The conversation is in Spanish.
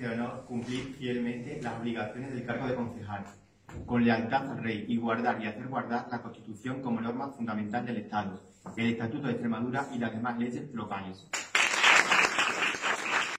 de honor cumplir fielmente las obligaciones del cargo de concejal, con lealtad al rey y guardar y hacer guardar la Constitución como norma fundamental del Estado, el Estatuto de Extremadura y las demás leyes locales.